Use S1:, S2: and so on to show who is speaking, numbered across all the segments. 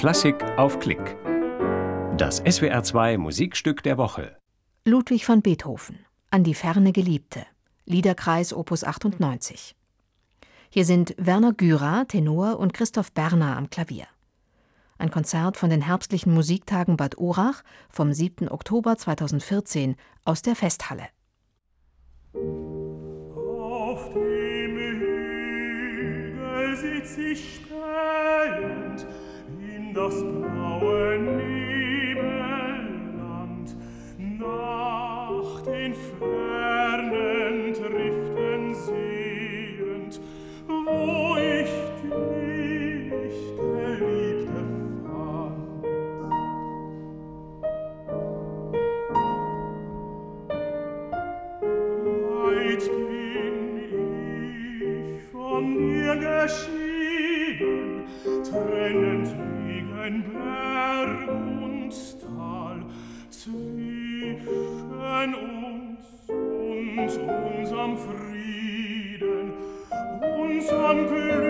S1: Klassik auf Klick. Das SWR2 Musikstück der Woche.
S2: Ludwig van Beethoven. An die ferne
S3: Geliebte. Liederkreis Opus
S2: 98. Hier
S3: sind
S2: Werner Gürer, Tenor, und Christoph
S3: Berner am Klavier.
S2: Ein
S3: Konzert von
S2: den
S3: herbstlichen Musiktagen Bad Urach
S2: vom
S3: 7. Oktober 2014
S2: aus
S3: der Festhalle. Auf
S4: dem Hügel sitz ich bin ich von dir geschieden, an uns, uns, uns Frieden, uns Glück,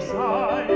S4: side.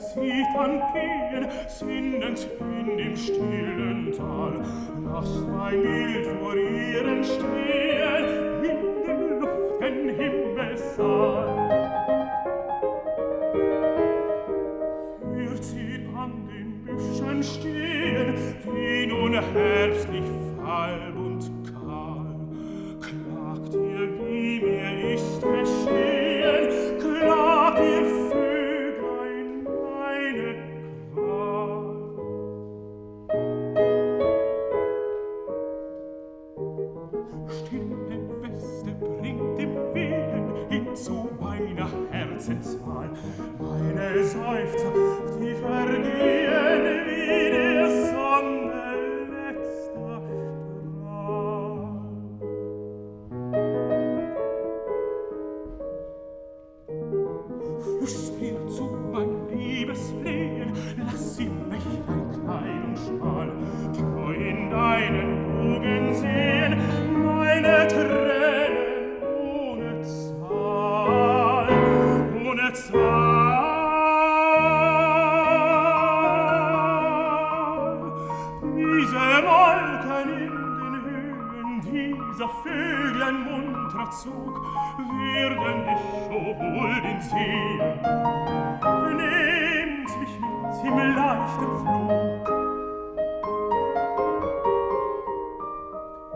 S4: zieht angehen, sinnend in dem stillen Tal. Lass mein Bild vor ihren stehen, in dem luften Himmelssaal. Führt sie an den Büschen stehen, die nun Herbst vöglein muntrer zug werden dich schuld entziehen nehmt mich mit im leichten flug.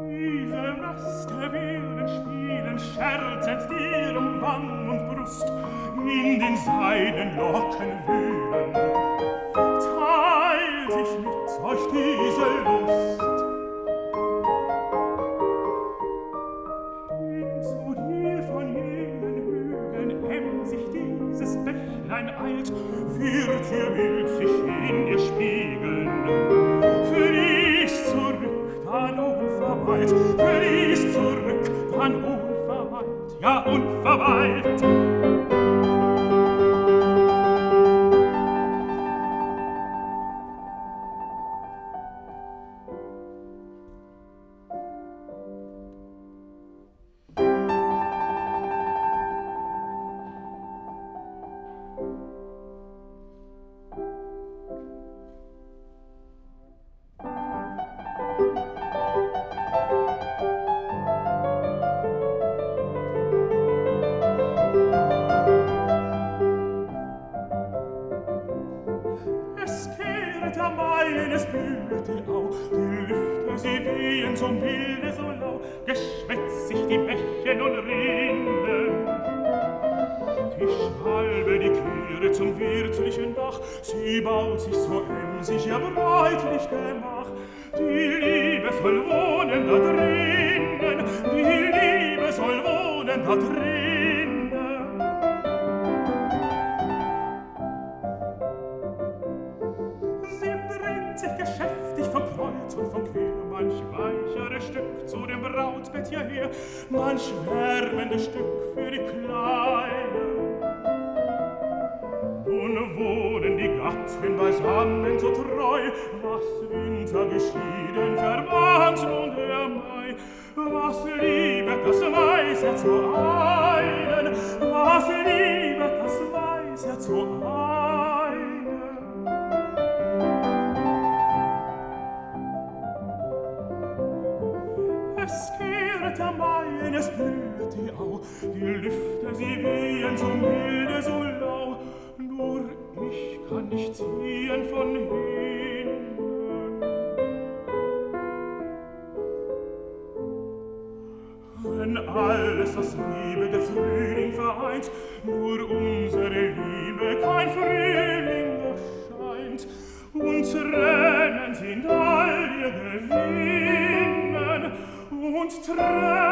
S4: Diese Weste werden spielen scherzend dir um Wang und Brust in den seinen Locken wühlen. Teilt sich mit euch die verlies zurück, dann unverweilt, ja unverweilt. kürzlichen Bach, sie baut sich so emsig, ja breitlich gemach. Die Liebe soll wohnen da drinnen, die Liebe soll wohnen da drinnen. Sie bringt sich geschäftig vom Kreuz und vom Quer, manch weichere Stück zu dem Brautbett hierher, manch wärmende Stück für die Klare, Schatten beisammen so treu, was Winter geschieden verbannt und der Mai, was Liebe, das weiß er zu einen, was Liebe, das weiß er zu einen. Es kehret am Main, es blüht die Au, die Lüfte, sie wehen so milde, so lau, nur ich kann nicht ziehen von hinnen. Wenn alles, was Liebe der Frühling vereint, nur unsere Liebe kein Frühling erscheint, und Tränen sind all ihr Gewinnen, und Tränen